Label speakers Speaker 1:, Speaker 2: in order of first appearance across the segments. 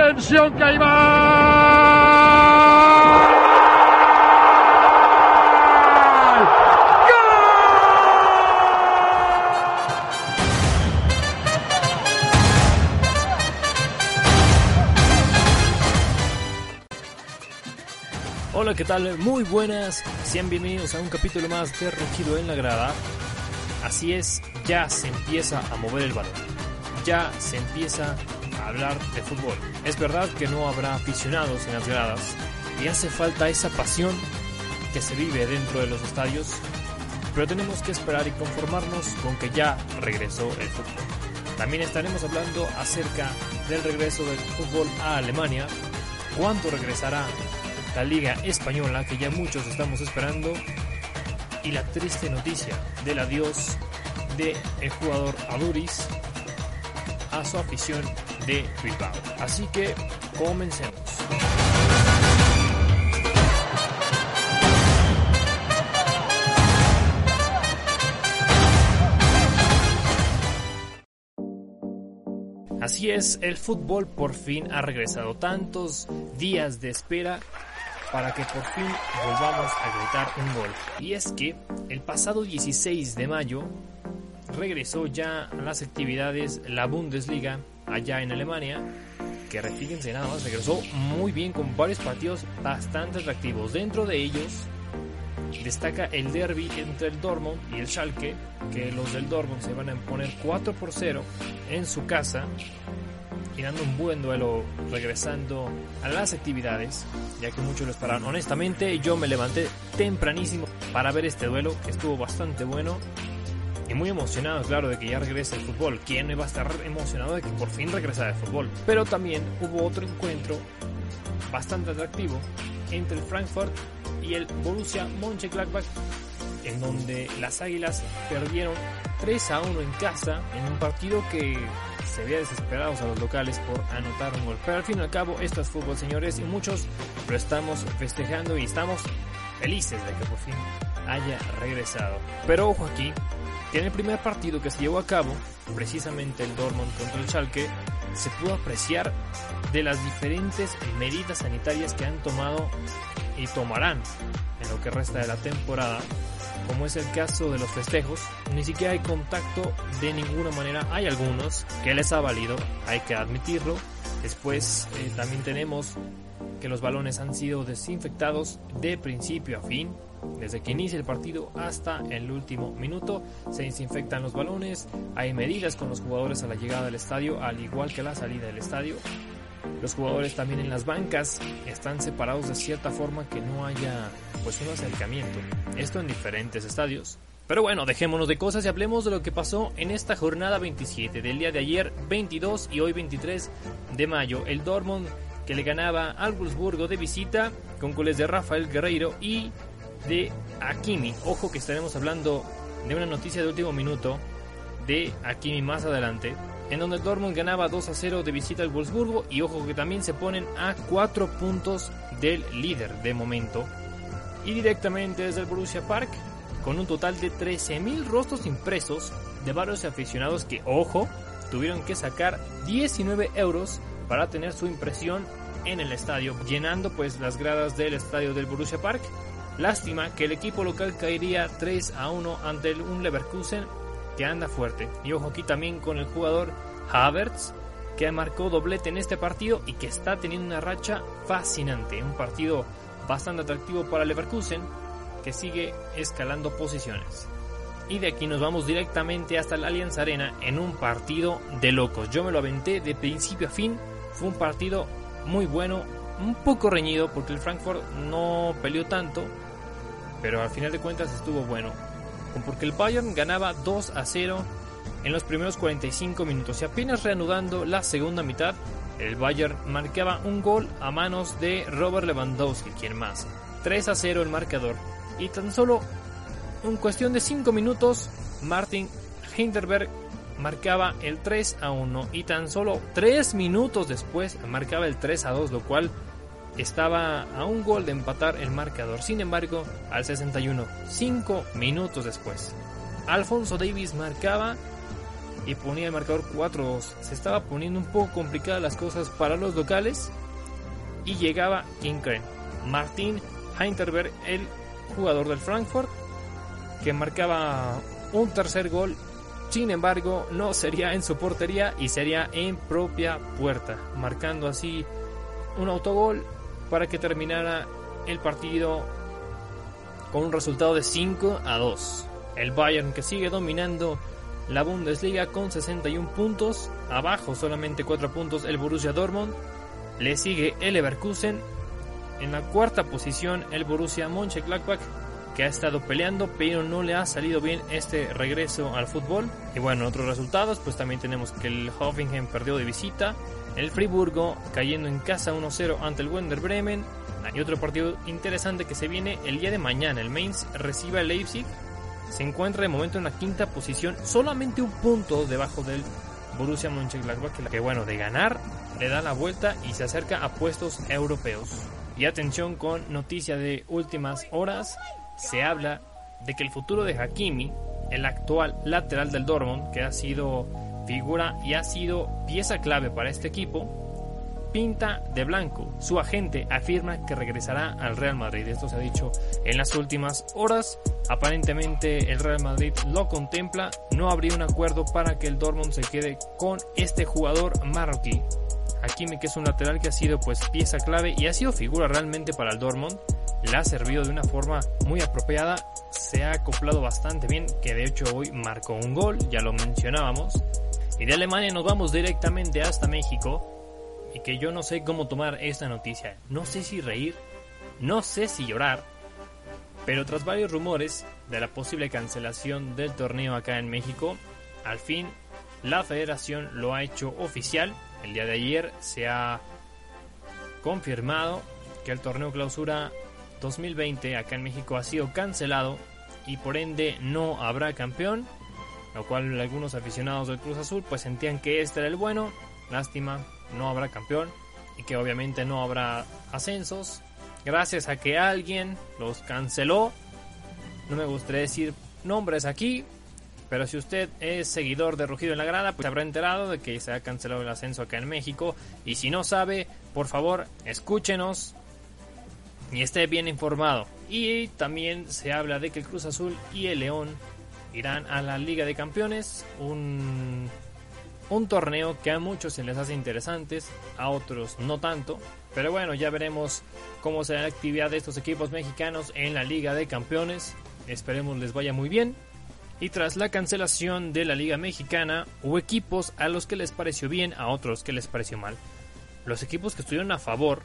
Speaker 1: Atención que ahí va.
Speaker 2: Hola, ¿qué tal? Muy buenas, sean bienvenidos a un capítulo más de Rugido en la Grada. Así es, ya se empieza a mover el balón, ya se empieza a hablar de fútbol. Es verdad que no habrá aficionados en las gradas. Y hace falta esa pasión que se vive dentro de los estadios, pero tenemos que esperar y conformarnos con que ya regresó el fútbol. También estaremos hablando acerca del regreso del fútbol a Alemania, cuándo regresará la Liga Española que ya muchos estamos esperando y la triste noticia del adiós de el jugador Aduris a su afición de Bilbao. Así que comencemos. Así es, el fútbol por fin ha regresado. Tantos días de espera para que por fin volvamos a gritar un gol. Y es que el pasado 16 de mayo regresó ya a las actividades la Bundesliga allá en Alemania, que fíjense nada más, regresó muy bien con varios partidos bastante atractivos. Dentro de ellos destaca el derby entre el Dortmund y el Schalke, que los del Dortmund se van a imponer 4 por 0 en su casa y dando un buen duelo regresando a las actividades, ya que muchos lo esperaban. Honestamente, yo me levanté tempranísimo para ver este duelo, que estuvo bastante bueno. Y muy emocionado, claro, de que ya regrese el fútbol. ¿Quién no iba a estar emocionado de que por fin regresara el fútbol? Pero también hubo otro encuentro bastante atractivo entre el Frankfurt y el Borussia Mönchengladbach, en donde las Águilas perdieron 3 a 1 en casa en un partido que se veía desesperados a los locales por anotar un gol. Pero al fin y al cabo, esto es fútbol, señores, y muchos lo estamos festejando y estamos felices de que por fin haya regresado. Pero ojo aquí, que en el primer partido que se llevó a cabo, precisamente el Dortmund contra el Schalke, se pudo apreciar de las diferentes medidas sanitarias que han tomado y tomarán en lo que resta de la temporada como es el caso de los festejos, ni siquiera hay contacto de ninguna manera. Hay algunos que les ha valido, hay que admitirlo. Después eh, también tenemos que los balones han sido desinfectados de principio a fin. Desde que inicia el partido hasta el último minuto se desinfectan los balones. Hay medidas con los jugadores a la llegada del estadio, al igual que a la salida del estadio. Los jugadores también en las bancas están separados de cierta forma que no haya pues un acercamiento. Esto en diferentes estadios. Pero bueno, dejémonos de cosas y hablemos de lo que pasó en esta jornada 27 del día de ayer 22 y hoy 23 de mayo. El Dortmund que le ganaba al Wolfsburgo de visita con goles de Rafael Guerreiro y de Akimi. Ojo que estaremos hablando de una noticia de último minuto de Akimi más adelante en donde Dortmund ganaba 2 a 0 de visita al Wolfsburgo y ojo que también se ponen a 4 puntos del líder de momento. Y directamente desde el Borussia Park, con un total de 13.000 rostros impresos de varios aficionados que, ojo, tuvieron que sacar 19 euros para tener su impresión en el estadio, llenando pues las gradas del estadio del Borussia Park. Lástima que el equipo local caería 3 a 1 ante un Leverkusen que anda fuerte. Y ojo aquí también con el jugador Havertz, que marcó doblete en este partido y que está teniendo una racha fascinante. Un partido bastante atractivo para Leverkusen, que sigue escalando posiciones. Y de aquí nos vamos directamente hasta la Allianz Arena en un partido de locos. Yo me lo aventé de principio a fin. Fue un partido muy bueno, un poco reñido porque el Frankfurt no peleó tanto, pero al final de cuentas estuvo bueno porque el Bayern ganaba 2 a 0 en los primeros 45 minutos y apenas reanudando la segunda mitad, el Bayern marcaba un gol a manos de Robert Lewandowski, quien más. 3 a 0 el marcador y tan solo en cuestión de 5 minutos Martin Hinterberg marcaba el 3 a 1 y tan solo 3 minutos después marcaba el 3 a 2, lo cual estaba a un gol de empatar el marcador. Sin embargo, al 61, 5 minutos después, Alfonso Davis marcaba y ponía el marcador 4-2. Se estaba poniendo un poco complicadas las cosas para los locales y llegaba Inkren. Martín Heinterberg, el jugador del Frankfurt, que marcaba un tercer gol. Sin embargo, no sería en su portería y sería en propia puerta, marcando así un autogol para que terminara el partido con un resultado de 5 a 2. El Bayern que sigue dominando la Bundesliga con 61 puntos, abajo solamente 4 puntos el Borussia Dortmund, le sigue el Leverkusen, en la cuarta posición el Borussia Mönchengladbach que ha estado peleando pero no le ha salido bien este regreso al fútbol. Y bueno, otros resultados, pues también tenemos que el Hoffenheim perdió de visita, el Friburgo cayendo en casa 1-0 ante el Wender Bremen, y otro partido interesante que se viene el día de mañana, el Mainz recibe al Leipzig. Se encuentra de momento en la quinta posición, solamente un punto debajo del Borussia Mönchengladbach, que bueno, de ganar le da la vuelta y se acerca a puestos europeos. Y atención con noticia de últimas horas, se habla de que el futuro de Hakimi, el actual lateral del Dortmund, que ha sido figura y ha sido pieza clave para este equipo, pinta de blanco. Su agente afirma que regresará al Real Madrid. Esto se ha dicho en las últimas horas. Aparentemente el Real Madrid lo contempla. No habría un acuerdo para que el Dortmund se quede con este jugador marroquí. Hakimi que es un lateral que ha sido pues pieza clave y ha sido figura realmente para el Dortmund. Le ha servido de una forma muy apropiada. Se ha acoplado bastante bien, que de hecho hoy marcó un gol, ya lo mencionábamos. Y de Alemania nos vamos directamente hasta México y que yo no sé cómo tomar esta noticia. No sé si reír, no sé si llorar, pero tras varios rumores de la posible cancelación del torneo acá en México, al fin la federación lo ha hecho oficial. El día de ayer se ha confirmado que el torneo clausura 2020 acá en México ha sido cancelado y por ende no habrá campeón, lo cual algunos aficionados del Cruz Azul pues sentían que este era el bueno. Lástima, no habrá campeón y que obviamente no habrá ascensos. Gracias a que alguien los canceló. No me gustaría decir nombres aquí, pero si usted es seguidor de Rugido en la Grada, pues habrá enterado de que se ha cancelado el ascenso acá en México. Y si no sabe, por favor, escúchenos y esté bien informado. Y también se habla de que el Cruz Azul y el León irán a la Liga de Campeones, un torneo que a muchos se les hace interesantes, a otros no tanto. Pero bueno, ya veremos cómo será la actividad de estos equipos mexicanos en la Liga de Campeones. Esperemos les vaya muy bien. Y tras la cancelación de la Liga Mexicana, hubo equipos a los que les pareció bien, a otros que les pareció mal. Los equipos que estuvieron a favor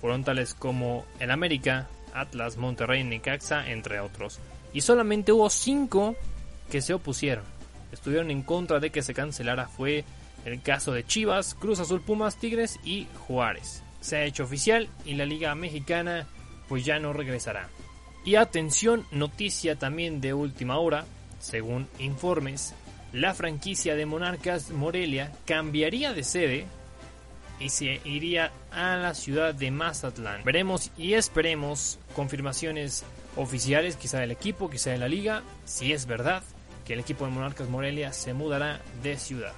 Speaker 2: fueron tales como el América, Atlas, Monterrey, Necaxa, entre otros. Y solamente hubo cinco que se opusieron estuvieron en contra de que se cancelara fue el caso de Chivas, Cruz Azul Pumas, Tigres y Juárez. Se ha hecho oficial y la Liga Mexicana pues ya no regresará. Y atención, noticia también de última hora, según informes, la franquicia de Monarcas Morelia cambiaría de sede y se iría a la ciudad de Mazatlán. Veremos y esperemos confirmaciones oficiales, quizá del equipo, quizá de la liga, si es verdad que el equipo de Monarcas Morelia se mudará de ciudad.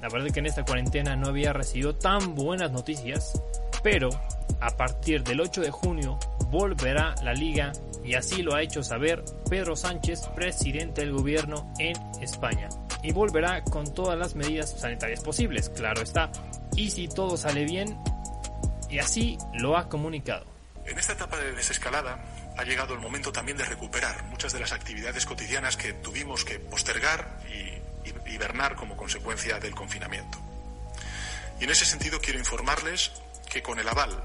Speaker 2: La verdad es que en esta cuarentena no había recibido tan buenas noticias, pero a partir del 8 de junio volverá la liga y así lo ha hecho saber Pedro Sánchez, presidente del gobierno en España. Y volverá con todas las medidas sanitarias posibles, claro está. Y si todo sale bien, y así lo ha comunicado.
Speaker 1: En esta etapa de desescalada, ha llegado el momento también de recuperar muchas de las actividades cotidianas que tuvimos que postergar y, hibernar como consecuencia del confinamiento. Y en ese sentido quiero informarles que con el aval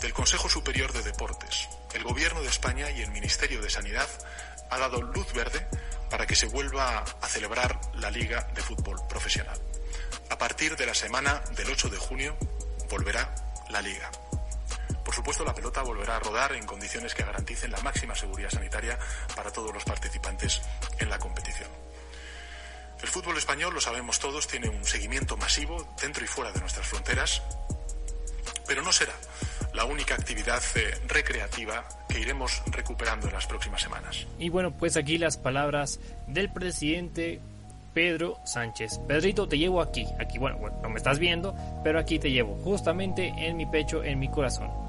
Speaker 1: del Consejo Superior de Deportes, el Gobierno de España y el Ministerio de Sanidad ha dado luz verde para que se vuelva a celebrar la Liga de Fútbol Profesional. A partir de la semana del 8 de junio volverá la Liga. Supuesto, la pelota volverá a rodar en condiciones que garanticen la máxima seguridad sanitaria para todos los participantes en la competición. El fútbol español, lo sabemos todos, tiene un seguimiento masivo dentro y fuera de nuestras fronteras, pero no será la única actividad eh, recreativa que iremos recuperando en las próximas semanas.
Speaker 2: Y bueno, pues aquí las palabras del presidente Pedro Sánchez. Pedrito, te llevo aquí, aquí, bueno, bueno, no me estás viendo, pero aquí te llevo, justamente en mi pecho, en mi corazón.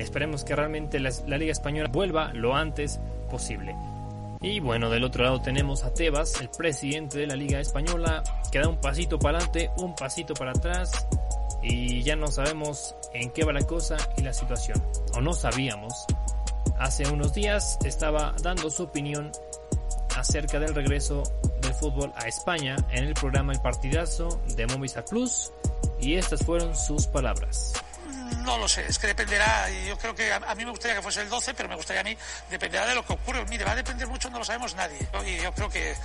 Speaker 2: Esperemos que realmente la, Liga Española vuelva lo antes posible. Y bueno, del otro lado tenemos a Tebas, el presidente de la Liga Española, que da un pasito para adelante, un pasito para atrás, y ya no sabemos en qué va la cosa y la situación. O no sabíamos. Hace unos días estaba dando su opinión acerca del regreso del fútbol a España en el programa El Partidazo de Movistar Plus y estas fueron sus palabras.
Speaker 3: No lo sé, es que dependerá, yo creo que a, mí me gustaría que fuese el 12, pero me gustaría a mí, dependerá de lo que ocurre. Mire, va a depender mucho, no lo sabemos nadie. Y yo creo que eh,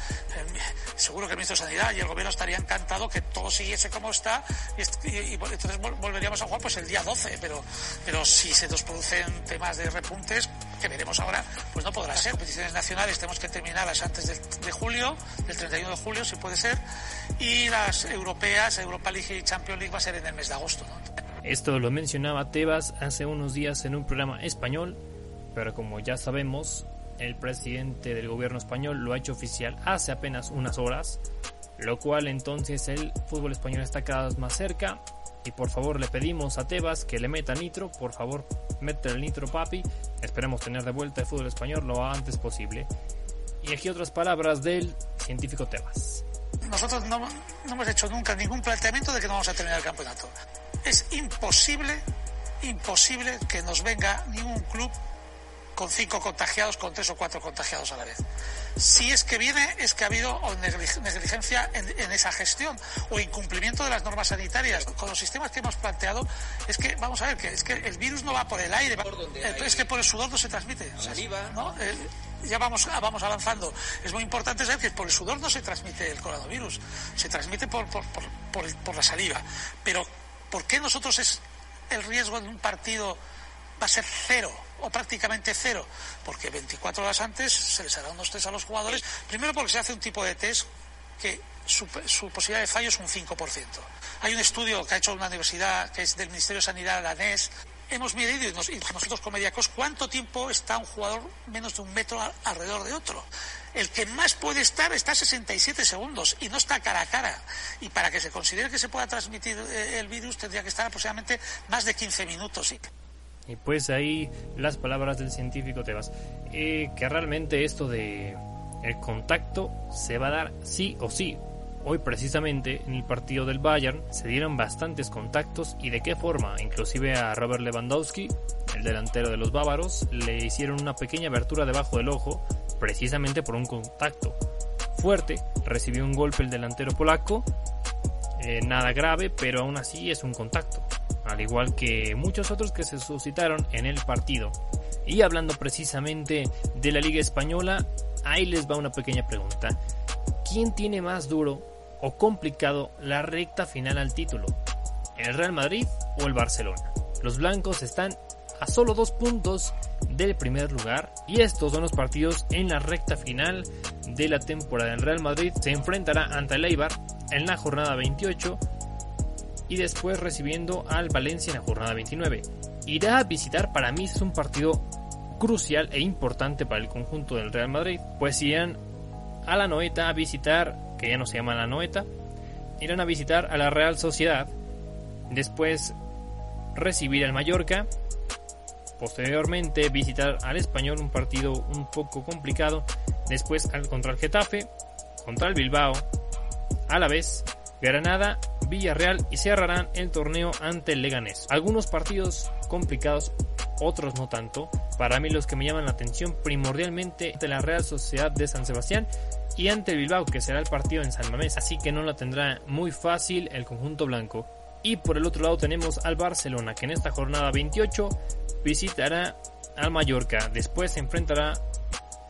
Speaker 3: seguro que el ministro de Sanidad y el gobierno estaría encantado que todo siguiese como está y, entonces volveríamos a jugar pues el día 12, pero, pero si se nos producen temas de repuntes, que veremos ahora, pues no podrá ser. Competiciones nacionales tenemos que terminarlas antes de, julio, del 31 de julio, si puede ser, y las europeas, Europa League y Champions League va a ser en el mes de agosto.
Speaker 2: Esto lo mencionaba Tebas hace unos días en un programa español, pero como ya sabemos, el presidente del gobierno español lo ha hecho oficial hace apenas unas horas, lo cual entonces el fútbol español está cada vez más cerca. Y por favor le pedimos a Tebas que le meta nitro, por favor mete el nitro papi, esperemos tener de vuelta el fútbol español lo antes posible. Y aquí otras palabras del científico Tebas.
Speaker 3: Nosotros no, no hemos hecho nunca ningún planteamiento de que no vamos a terminar el campeonato es imposible, imposible que nos venga ningún club con cinco contagiados, con tres o cuatro contagiados a la vez. Si es que viene, es que ha habido negligencia en, esa gestión o incumplimiento de las normas sanitarias. Con los sistemas que hemos planteado, es que, vamos a ver, que es que el virus no va por el aire, es que por el sudor no se transmite. Saliva. ¿no? ya vamos, vamos avanzando. Es muy importante saber que por el sudor no se transmite el coronavirus, se transmite por, por, por, por la saliva. Pero ¿Por qué nosotros es el riesgo de un partido va a ser cero o prácticamente cero? Porque 24 horas antes se les hará unos test a los jugadores. Primero porque se hace un tipo de test que su, posibilidad de fallo es un 5%. Hay un estudio que ha hecho una universidad que es del Ministerio de Sanidad danés. Hemos medido y, nosotros como mediacos cuánto tiempo está un jugador menos de un metro alrededor de otro el que más puede estar está a 67 segundos y no está cara a cara. Y para que se considere que se pueda transmitir eh, el virus tendría que estar aproximadamente más de 15 minutos.
Speaker 2: Y pues ahí las palabras del científico Tebas. Eh, que realmente esto de el contacto se va a dar sí o sí. Hoy precisamente en el partido del Bayern se dieron bastantes contactos y de qué forma. Inclusive a Robert Lewandowski, el delantero de los bávaros, le hicieron una pequeña abertura debajo del ojo precisamente por un contacto fuerte. Recibió un golpe el delantero polaco, eh, nada grave, pero aún así es un contacto, al igual que muchos otros que se suscitaron en el partido. Y hablando precisamente de la Liga Española, ahí les va una pequeña pregunta. ¿Quién tiene más duro o complicado la recta final al título? ¿El Real Madrid o el Barcelona? Los blancos están a solo dos puntos del primer lugar y estos son los partidos en la recta final de la temporada. El Real Madrid se enfrentará ante el Eibar en la jornada 28 y después recibiendo al Valencia en la jornada 29. Irá a visitar, para mí es un partido crucial e importante para el conjunto del Real Madrid, pues irán a la Noeta a visitar, que ya no se llama la Noeta, irán a visitar a la Real Sociedad, después recibir al Mallorca Posteriormente visitar al español un partido un poco complicado. Después contra el Getafe, contra el Bilbao, a la vez Granada, Villarreal y cerrarán el torneo ante el Leganés. Algunos partidos complicados, otros no tanto. Para mí los que me llaman la atención primordialmente ante la Real Sociedad de San Sebastián y ante el Bilbao que será el partido en San Mamés. Así que no la tendrá muy fácil el conjunto blanco. Y por el otro lado tenemos al Barcelona que en esta jornada 28 visitará al Mallorca, después se enfrentará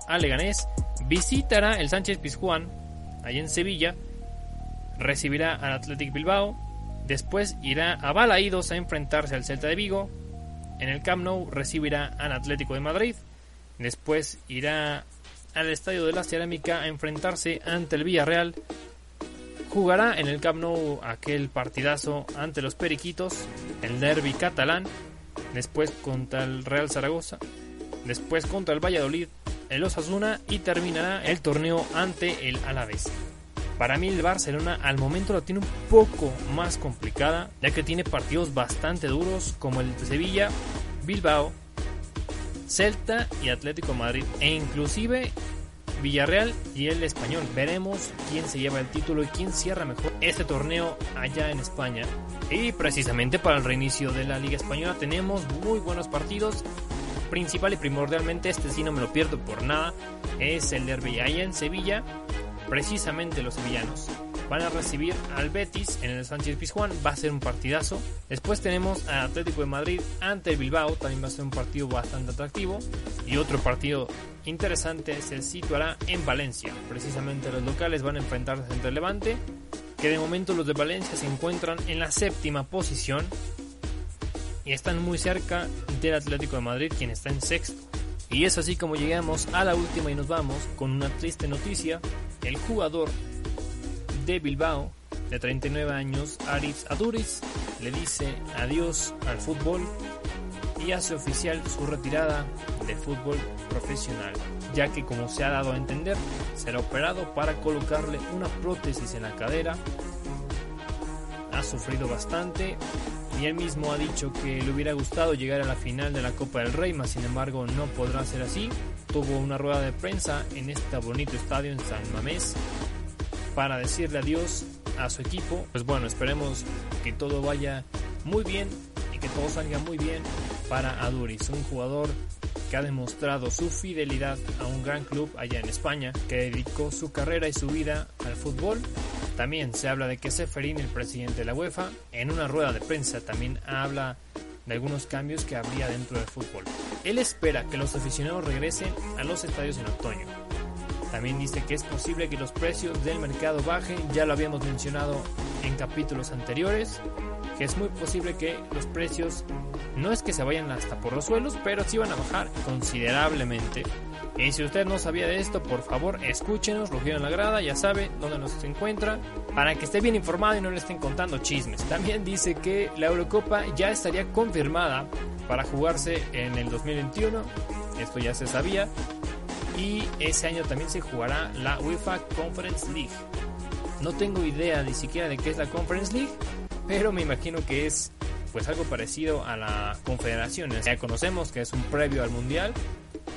Speaker 2: al Leganés, visitará el Sánchez Pizjuán, ahí en Sevilla, recibirá al Athletic Bilbao, después irá a Balaídos a enfrentarse al Celta de Vigo, en el Camp Nou recibirá al Atlético de Madrid, después irá al Estadio de la Cerámica a enfrentarse ante el Villarreal, jugará en el Camp Nou aquel partidazo ante los Periquitos, el derby catalán, después contra el Real Zaragoza, después contra el Valladolid, el Osasuna y terminará el torneo ante el Alavés. Para mí el Barcelona al momento lo tiene un poco más complicada, ya que tiene partidos bastante duros como el de Sevilla, Bilbao, Celta y Atlético Madrid e inclusive Villarreal y el español. Veremos quién se lleva el título y quién cierra mejor este torneo allá en España. Y precisamente para el reinicio de la Liga Española tenemos muy buenos partidos. Principal y primordialmente, este sí no me lo pierdo por nada, es el derby allá en Sevilla. Precisamente los sevillanos van a recibir al Betis en el Sánchez Pizjuán, va a ser un partidazo. Después tenemos al Atlético de Madrid ante Bilbao, también va a ser un partido bastante atractivo. Y otro partido interesante se situará en Valencia. Precisamente los locales van a enfrentarse entre el Levante, que de momento los de Valencia se encuentran en la séptima posición y están muy cerca del Atlético de Madrid, quien está en sexto. Y es así como llegamos a la última y nos vamos con una triste noticia. El jugador de Bilbao, de 39 años, Aris Aduriz, le dice adiós al fútbol y hace oficial su retirada de fútbol profesional, ya que como se ha dado a entender, será operado para colocarle una prótesis en la cadera. Ha sufrido bastante y él mismo ha dicho que le hubiera gustado llegar a la final de la Copa del Rey, mas sin embargo no podrá ser así. Tuvo una rueda de prensa en este bonito estadio en San Mamés para decirle adiós a su equipo. Pues bueno, esperemos que todo vaya muy bien y que todo salga muy bien para Aduris, un jugador que ha demostrado su fidelidad a un gran club allá en España, que dedicó su carrera y su vida al fútbol. También se habla de que Seferín, el presidente de la UEFA, en una rueda de prensa también habla de algunos cambios que habría dentro del fútbol. Él espera que los aficionados regresen a los estadios en otoño, también dice que es posible que los precios del mercado bajen, ya lo habíamos mencionado en capítulos anteriores, que es muy posible que los precios no es que se vayan hasta por los suelos, pero sí van a bajar considerablemente. Y si usted no sabía de esto, por favor escúchenos, lo en la grada, ya sabe dónde nos encuentra, para que esté bien informado y no le estén contando chismes. También dice que la Eurocopa ya estaría confirmada para jugarse en el 2021, esto ya se sabía, y ese año también se jugará la UEFA Conference League. No tengo idea ni siquiera de qué es la Conference League, pero me imagino que es pues algo parecido a la Confederación. Ya conocemos que es un previo al Mundial.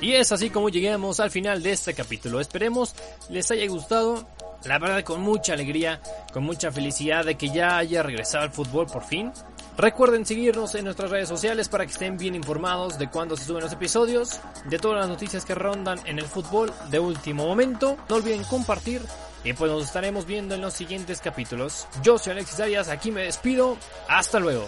Speaker 2: Y es así como llegamos al final de este capítulo. Esperemos les haya gustado. La verdad con mucha alegría, con mucha felicidad de que ya haya regresado al fútbol por fin. Recuerden seguirnos en nuestras redes sociales para que estén bien informados de cuándo se suben los episodios, de todas las noticias que rondan en el fútbol de último momento. No olviden compartir y pues nos estaremos viendo en los siguientes capítulos. Yo soy Alexis Arias, aquí me despido. Hasta luego.